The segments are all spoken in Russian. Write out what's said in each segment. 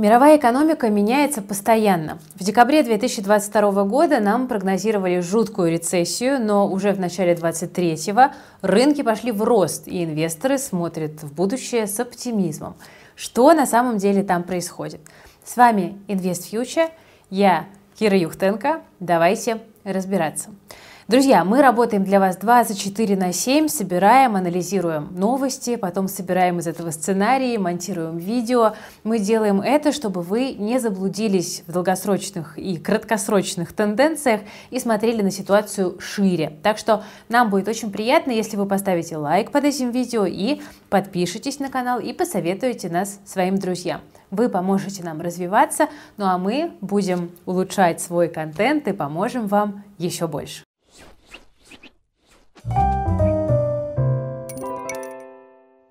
Мировая экономика меняется постоянно. В декабре 2022 года нам прогнозировали жуткую рецессию, но уже в начале 2023 рынки пошли в рост, и инвесторы смотрят в будущее с оптимизмом. Что на самом деле там происходит? С вами Invest Future, я Кира Юхтенко. Давайте разбираться. Друзья, мы работаем для вас 24 на 7, собираем, анализируем новости, потом собираем из этого сценарии, монтируем видео. Мы делаем это, чтобы вы не заблудились в долгосрочных и краткосрочных тенденциях и смотрели на ситуацию шире. Так что нам будет очень приятно, если вы поставите лайк под этим видео и подпишитесь на канал и посоветуете нас своим друзьям. Вы поможете нам развиваться, ну а мы будем улучшать свой контент и поможем вам еще больше.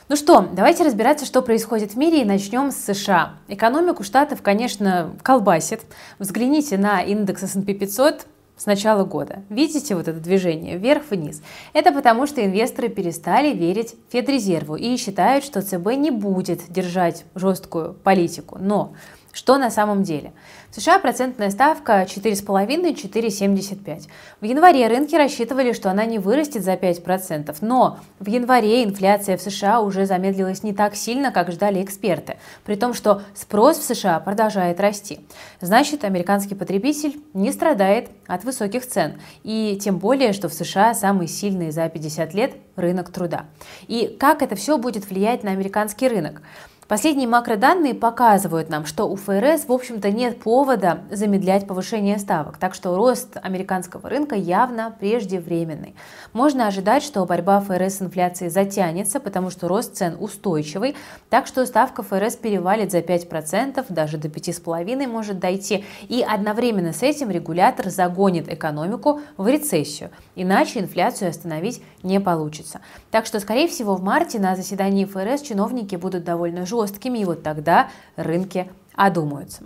Ну что, давайте разбираться, что происходит в мире, и начнем с США. Экономику штатов, конечно, колбасит. Взгляните на индекс S&P 500, с начала года. Видите вот это движение вверх-вниз? Это потому, что инвесторы перестали верить Федрезерву и считают, что ЦБ не будет держать жесткую политику. Но что на самом деле? В США процентная ставка 4,5-4,75. В январе рынки рассчитывали, что она не вырастет за 5%, но в январе инфляция в США уже замедлилась не так сильно, как ждали эксперты, при том, что спрос в США продолжает расти. Значит, американский потребитель не страдает от высоких цен, и тем более, что в США самый сильный за 50 лет рынок труда. И как это все будет влиять на американский рынок? Последние макроданные показывают нам, что у ФРС, в общем-то, нет повода замедлять повышение ставок, так что рост американского рынка явно преждевременный. Можно ожидать, что борьба ФРС с инфляцией затянется, потому что рост цен устойчивый, так что ставка ФРС перевалит за 5%, даже до 5,5% может дойти, и одновременно с этим регулятор загонит экономику в рецессию, иначе инфляцию остановить не получится. Так что, скорее всего, в марте на заседании ФРС чиновники будут довольно жесткими жесткими, и вот тогда рынки одумаются.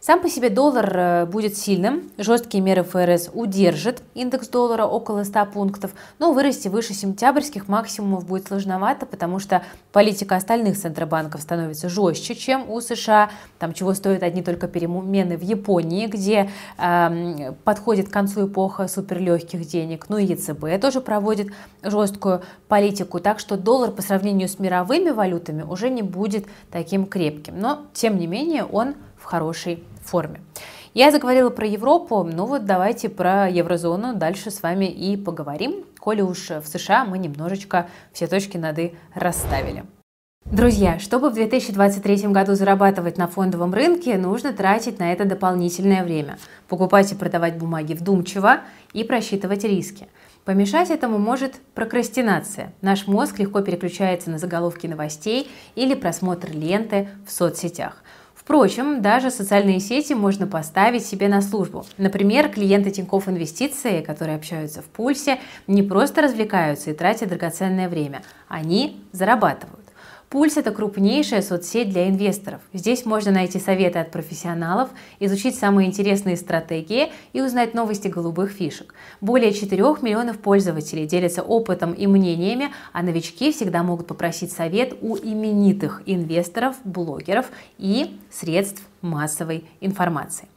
Сам по себе доллар э, будет сильным, жесткие меры ФРС удержат индекс доллара около 100 пунктов, но вырасти выше сентябрьских максимумов будет сложновато, потому что политика остальных центробанков становится жестче, чем у США, там чего стоят одни только перемены в Японии, где э, подходит к концу эпоха суперлегких денег, ну и ЕЦБ тоже проводит жесткую политику, так что доллар по сравнению с мировыми валютами уже не будет таким крепким, но тем не менее он хорошей форме. Я заговорила про Европу, ну вот давайте про еврозону дальше с вами и поговорим, коли уж в США мы немножечко все точки над «и» расставили. Друзья, чтобы в 2023 году зарабатывать на фондовом рынке, нужно тратить на это дополнительное время. Покупать и продавать бумаги вдумчиво и просчитывать риски. Помешать этому может прокрастинация. Наш мозг легко переключается на заголовки новостей или просмотр ленты в соцсетях. Впрочем, даже социальные сети можно поставить себе на службу. Например, клиенты Тинькофф Инвестиции, которые общаются в пульсе, не просто развлекаются и тратят драгоценное время, они зарабатывают. Пульс – это крупнейшая соцсеть для инвесторов. Здесь можно найти советы от профессионалов, изучить самые интересные стратегии и узнать новости голубых фишек. Более 4 миллионов пользователей делятся опытом и мнениями, а новички всегда могут попросить совет у именитых инвесторов, блогеров и средств массовой информации.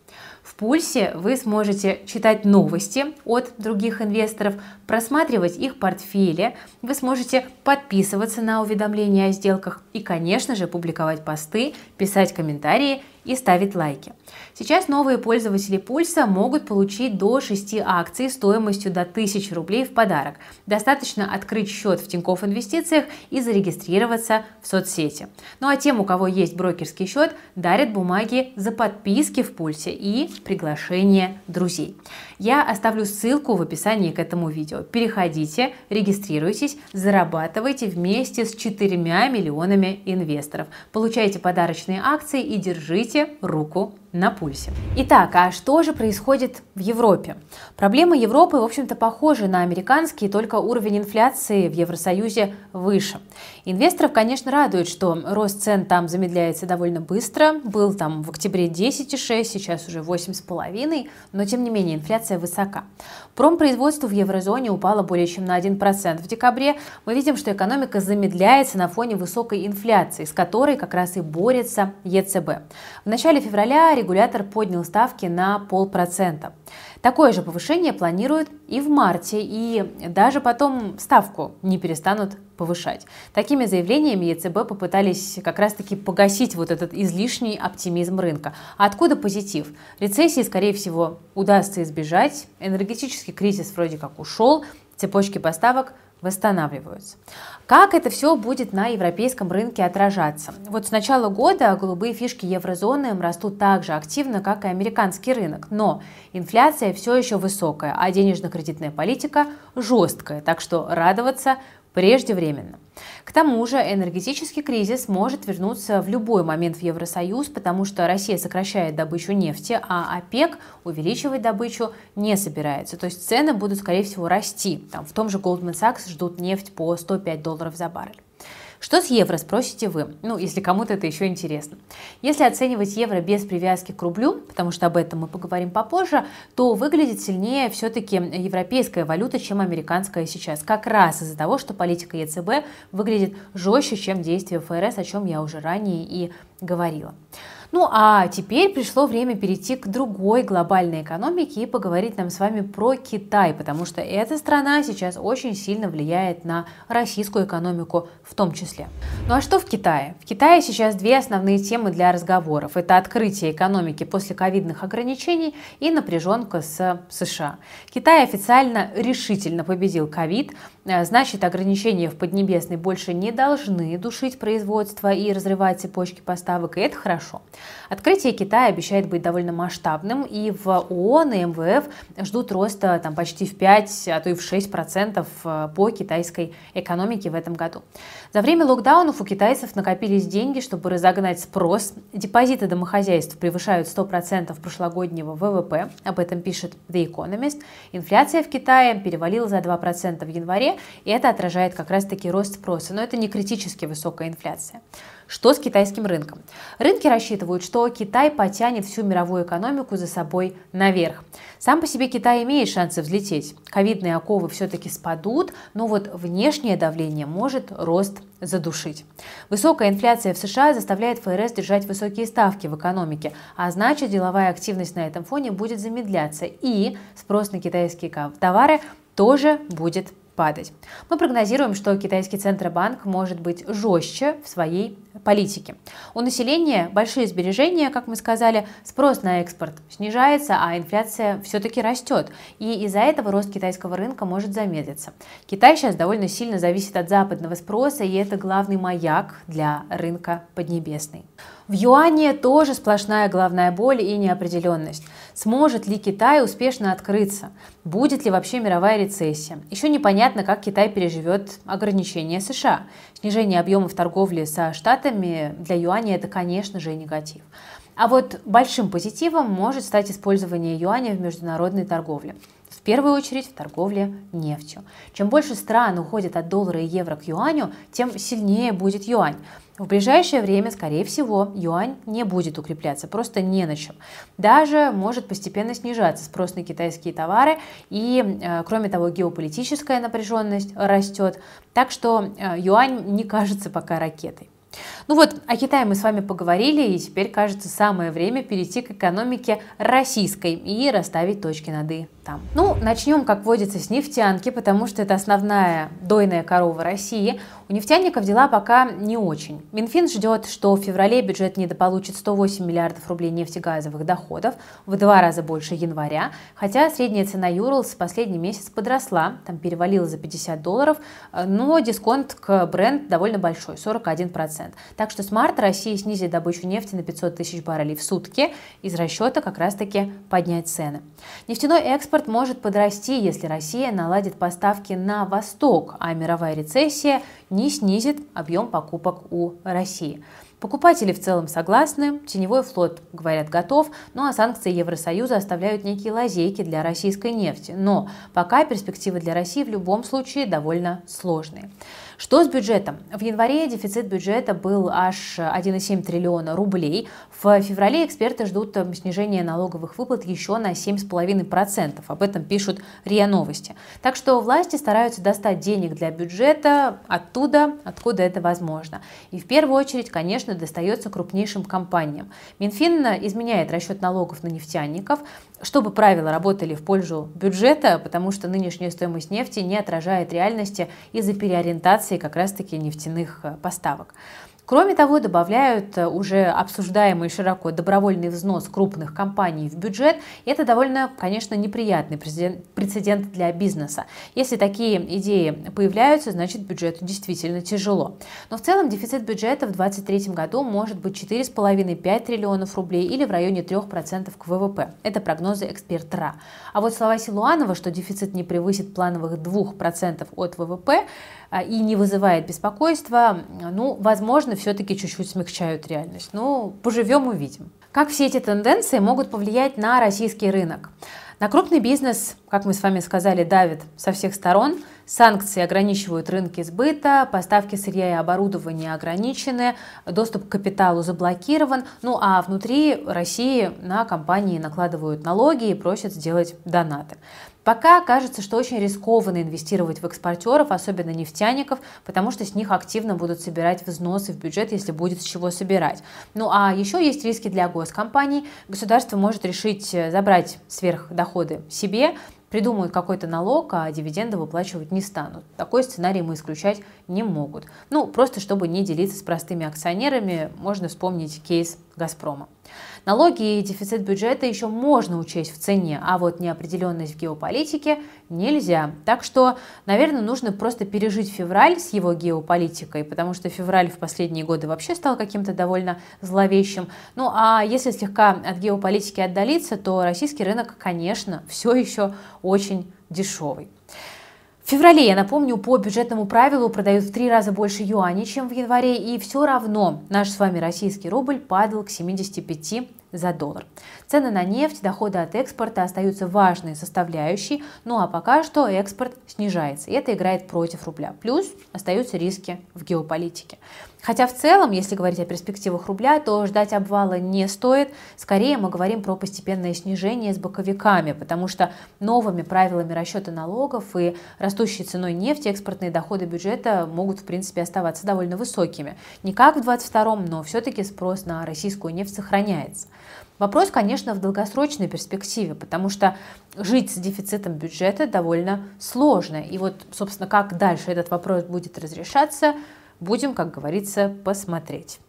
Пульсе вы сможете читать новости от других инвесторов, просматривать их портфели, вы сможете подписываться на уведомления о сделках и, конечно же, публиковать посты, писать комментарии и ставить лайки. Сейчас новые пользователи Пульса могут получить до 6 акций стоимостью до 1000 рублей в подарок. Достаточно открыть счет в Тинькофф Инвестициях и зарегистрироваться в соцсети. Ну а тем, у кого есть брокерский счет, дарят бумаги за подписки в Пульсе и приглашение друзей. Я оставлю ссылку в описании к этому видео. Переходите, регистрируйтесь, зарабатывайте вместе с 4 миллионами инвесторов. Получайте подарочные акции и держите руку на пульсе. Итак, а что же происходит в Европе? Проблемы Европы, в общем-то, похожи на американские, только уровень инфляции в Евросоюзе выше. Инвесторов, конечно, радует, что рост цен там замедляется довольно быстро. Был там в октябре 10,6, сейчас уже 8,5, но тем не менее инфляция высока. Промпроизводство в еврозоне упало более чем на 1% в декабре. Мы видим, что экономика замедляется на фоне высокой инфляции, с которой как раз и борется ЕЦБ. В начале февраля регулятор поднял ставки на полпроцента. Такое же повышение планируют и в марте, и даже потом ставку не перестанут повышать. Такими заявлениями ЕЦБ попытались как раз-таки погасить вот этот излишний оптимизм рынка. А откуда позитив? Рецессии, скорее всего, удастся избежать, энергетический кризис вроде как ушел, цепочки поставок восстанавливаются. Как это все будет на европейском рынке отражаться? Вот с начала года голубые фишки еврозоны растут так же активно, как и американский рынок, но инфляция все еще высокая, а денежно-кредитная политика жесткая, так что радоваться преждевременно. К тому же энергетический кризис может вернуться в любой момент в Евросоюз, потому что Россия сокращает добычу нефти, а ОПЕК увеличивать добычу не собирается. То есть цены будут, скорее всего, расти. Там, в том же Goldman Sachs ждут нефть по 105 долларов за баррель. Что с евро, спросите вы? Ну, если кому-то это еще интересно. Если оценивать евро без привязки к рублю, потому что об этом мы поговорим попозже, то выглядит сильнее все-таки европейская валюта, чем американская сейчас. Как раз из-за того, что политика ЕЦБ выглядит жестче, чем действия ФРС, о чем я уже ранее и говорила. Ну а теперь пришло время перейти к другой глобальной экономике и поговорить нам с вами про Китай, потому что эта страна сейчас очень сильно влияет на российскую экономику в том числе. Ну а что в Китае? В Китае сейчас две основные темы для разговоров. Это открытие экономики после ковидных ограничений и напряженка с США. Китай официально решительно победил ковид, Э, значит, ограничения в Поднебесной больше не должны душить производство и разрывать цепочки поставок, и это хорошо. Открытие Китая обещает быть довольно масштабным, и в ООН и МВФ ждут роста там, почти в 5, а то и в 6 процентов э, по китайской экономике в этом году. За время локдаунов у китайцев накопились деньги, чтобы разогнать спрос. Депозиты домохозяйств превышают 100 процентов прошлогоднего ВВП, об этом пишет The Economist. Инфляция в Китае перевалила за 2 процента в январе, и это отражает как раз-таки рост спроса, но это не критически высокая инфляция. Что с китайским рынком? Рынки рассчитывают, что Китай потянет всю мировую экономику за собой наверх. Сам по себе Китай имеет шансы взлететь. Ковидные оковы все-таки спадут, но вот внешнее давление может рост задушить. Высокая инфляция в США заставляет ФРС держать высокие ставки в экономике, а значит деловая активность на этом фоне будет замедляться и спрос на китайские товары тоже будет падать. Мы прогнозируем, что китайский Центробанк может быть жестче в своей политике. У населения большие сбережения, как мы сказали, спрос на экспорт снижается, а инфляция все-таки растет. И из-за этого рост китайского рынка может замедлиться. Китай сейчас довольно сильно зависит от западного спроса, и это главный маяк для рынка Поднебесной. В юане тоже сплошная головная боль и неопределенность. Сможет ли Китай успешно открыться? Будет ли вообще мировая рецессия? Еще непонятно, как Китай переживет ограничения США. Снижение объемов торговли со Штатами для юаня это, конечно же, негатив. А вот большим позитивом может стать использование юаня в международной торговле. В первую очередь в торговле нефтью. Чем больше стран уходит от доллара и евро к юаню, тем сильнее будет юань. В ближайшее время, скорее всего, юань не будет укрепляться, просто не на чем. Даже может постепенно снижаться спрос на китайские товары, и, э, кроме того, геополитическая напряженность растет, так что э, юань не кажется пока ракетой. Ну вот, о Китае мы с вами поговорили, и теперь, кажется, самое время перейти к экономике российской и расставить точки над «и» там. Ну, начнем, как водится, с нефтянки, потому что это основная дойная корова России. У нефтяников дела пока не очень. Минфин ждет, что в феврале бюджет недополучит 108 миллиардов рублей нефтегазовых доходов, в два раза больше января, хотя средняя цена Юрлс последний месяц подросла, там перевалила за 50 долларов, но дисконт к бренд довольно большой, 41%. Так что с марта Россия снизит добычу нефти на 500 тысяч баррелей в сутки из расчета как раз-таки поднять цены. Нефтяной экспорт Экспорт может подрасти, если Россия наладит поставки на восток, а мировая рецессия не снизит объем покупок у России. Покупатели в целом согласны, теневой флот, говорят, готов, ну а санкции Евросоюза оставляют некие лазейки для российской нефти. Но пока перспективы для России в любом случае довольно сложные. Что с бюджетом? В январе дефицит бюджета был аж 1,7 триллиона рублей. В феврале эксперты ждут снижения налоговых выплат еще на 7,5%. Об этом пишут РИА Новости. Так что власти стараются достать денег для бюджета оттуда, откуда это возможно. И в первую очередь, конечно, достается крупнейшим компаниям. Минфин изменяет расчет налогов на нефтяников, чтобы правила работали в пользу бюджета, потому что нынешняя стоимость нефти не отражает реальности из-за переориентации как раз-таки нефтяных э, поставок. Кроме того, добавляют э, уже обсуждаемый широко добровольный взнос крупных компаний в бюджет. Это довольно, конечно, неприятный прецедент для бизнеса. Если такие идеи появляются, значит бюджету действительно тяжело. Но в целом дефицит бюджета в 2023 году может быть 4,5-5 триллионов рублей или в районе 3% к ВВП. Это прогнозы эксперта. А вот слова Силуанова, что дефицит не превысит плановых 2% от ВВП, и не вызывает беспокойства, ну, возможно, все-таки чуть-чуть смягчают реальность. Ну, поживем, увидим. Как все эти тенденции могут повлиять на российский рынок? На крупный бизнес, как мы с вами сказали, давит со всех сторон. Санкции ограничивают рынки сбыта, поставки сырья и оборудования ограничены, доступ к капиталу заблокирован. Ну а внутри России на компании накладывают налоги и просят сделать донаты. Пока кажется, что очень рискованно инвестировать в экспортеров, особенно нефтяников, потому что с них активно будут собирать взносы в бюджет, если будет с чего собирать. Ну а еще есть риски для госкомпаний. Государство может решить э, забрать сверхдоходы себе, придумают какой-то налог, а дивиденды выплачивать не станут. Такой сценарий мы исключать не могут. Ну, просто чтобы не делиться с простыми акционерами, можно вспомнить кейс «Газпрома». Налоги и дефицит бюджета еще можно учесть в цене, а вот неопределенность в геополитике нельзя. Так что, наверное, нужно просто пережить февраль с его геополитикой, потому что февраль в последние годы вообще стал каким-то довольно зловещим. Ну а если слегка от геополитики отдалиться, то российский рынок, конечно, все еще очень дешевый. В феврале, я напомню, по бюджетному правилу продают в три раза больше юаней, чем в январе, и все равно наш с вами российский рубль падал к 75 за доллар. Цены на нефть, доходы от экспорта остаются важной составляющей, ну а пока что экспорт снижается, и это играет против рубля. Плюс остаются риски в геополитике. Хотя в целом, если говорить о перспективах рубля, то ждать обвала не стоит. Скорее мы говорим про постепенное снижение с боковиками, потому что новыми правилами расчета налогов и растущей ценой нефти экспортные доходы бюджета могут в принципе оставаться довольно высокими. Не как в 2022, но все-таки спрос на российскую нефть сохраняется. Вопрос, конечно, в долгосрочной перспективе, потому что жить с дефицитом бюджета довольно сложно. И вот, собственно, как дальше этот вопрос будет разрешаться – Будем, как говорится, посмотреть.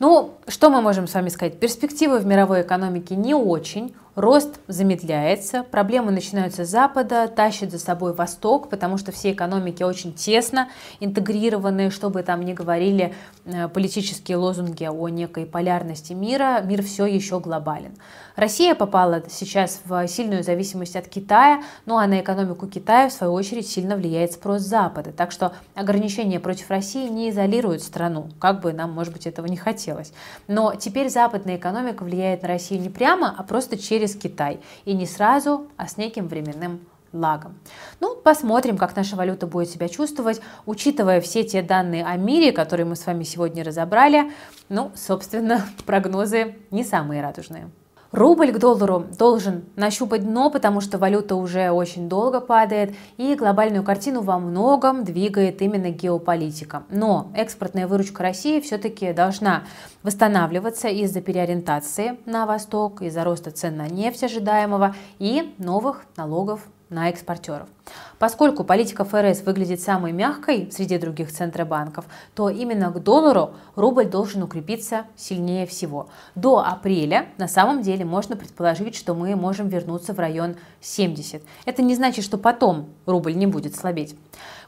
Ну, что мы можем с вами сказать? Перспективы в мировой экономике не очень. Рост замедляется, проблемы начинаются с Запада, тащит за собой Восток, потому что все экономики очень тесно интегрированы, чтобы там не говорили э, политические лозунги о некой полярности мира, мир все еще глобален. Россия попала сейчас в сильную зависимость от Китая, ну а на экономику Китая, в свою очередь, сильно влияет спрос Запада. Так что ограничения против России не изолируют страну, как бы нам, может быть, этого не хотелось. Но теперь западная экономика влияет на Россию не прямо, а просто через через Китай. И не сразу, а с неким временным лагом. Ну, посмотрим, как наша валюта будет себя чувствовать, учитывая все те данные о мире, которые мы с вами сегодня разобрали. Ну, собственно, прогнозы не самые радужные. Рубль к доллару должен нащупать дно, потому что валюта уже очень долго падает, и глобальную картину во многом двигает именно геополитика. Но экспортная выручка России все-таки должна восстанавливаться из-за переориентации на восток, из-за роста цен на нефть ожидаемого и новых налогов на экспортеров. Поскольку политика ФРС выглядит самой мягкой среди других центробанков, то именно к доллару рубль должен укрепиться сильнее всего. До апреля на самом деле можно предположить, что мы можем вернуться в район 70. Это не значит, что потом рубль не будет слабеть.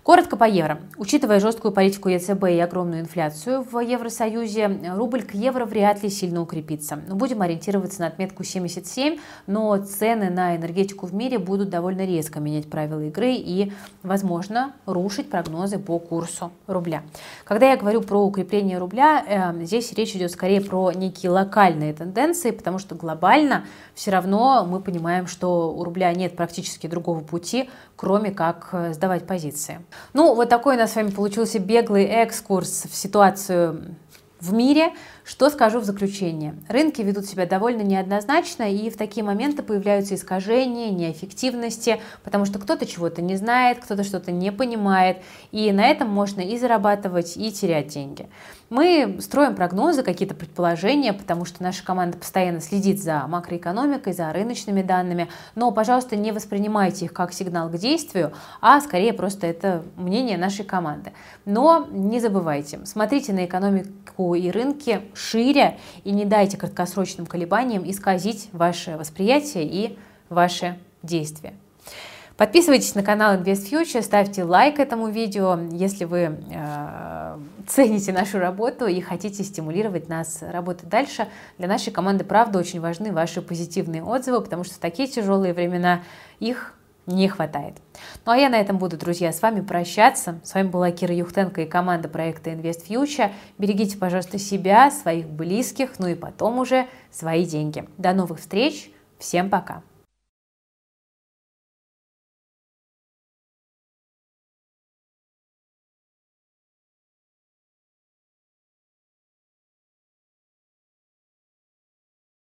Коротко по евро. Учитывая жесткую политику ЕЦБ и огромную инфляцию в Евросоюзе, рубль к евро вряд ли сильно укрепится. Будем ориентироваться на отметку 77, но цены на энергетику в мире будут довольно резко менять правила игры и, возможно, рушить прогнозы по курсу рубля. Когда я говорю про укрепление рубля, э, здесь речь идет скорее про некие локальные тенденции, потому что глобально все равно мы понимаем, что у рубля нет практически другого пути, кроме как э, сдавать позиции. Ну, вот такой у нас с вами получился беглый экскурс в ситуацию в мире. Что скажу в заключение? Рынки ведут себя довольно неоднозначно, и в такие моменты появляются искажения, неэффективности, потому что кто-то чего-то не знает, кто-то что-то не понимает, и на этом можно и зарабатывать, и терять деньги. Мы строим прогнозы, какие-то предположения, потому что наша команда постоянно следит за макроэкономикой, за рыночными данными, но, пожалуйста, не воспринимайте их как сигнал к действию, а скорее просто это мнение нашей команды. Но не забывайте, смотрите на экономику и рынки шире и не дайте краткосрочным колебаниям исказить ваше восприятие и ваши действия. Подписывайтесь на канал Invest Future, ставьте лайк этому видео, если вы э, цените нашу работу и хотите стимулировать нас работать дальше. Для нашей команды, правда, очень важны ваши позитивные отзывы, потому что в такие тяжелые времена их не хватает. Ну а я на этом буду, друзья, с вами прощаться. С вами была Кира Юхтенко и команда проекта Invest Future. Берегите, пожалуйста, себя, своих близких, ну и потом уже свои деньги. До новых встреч. Всем пока.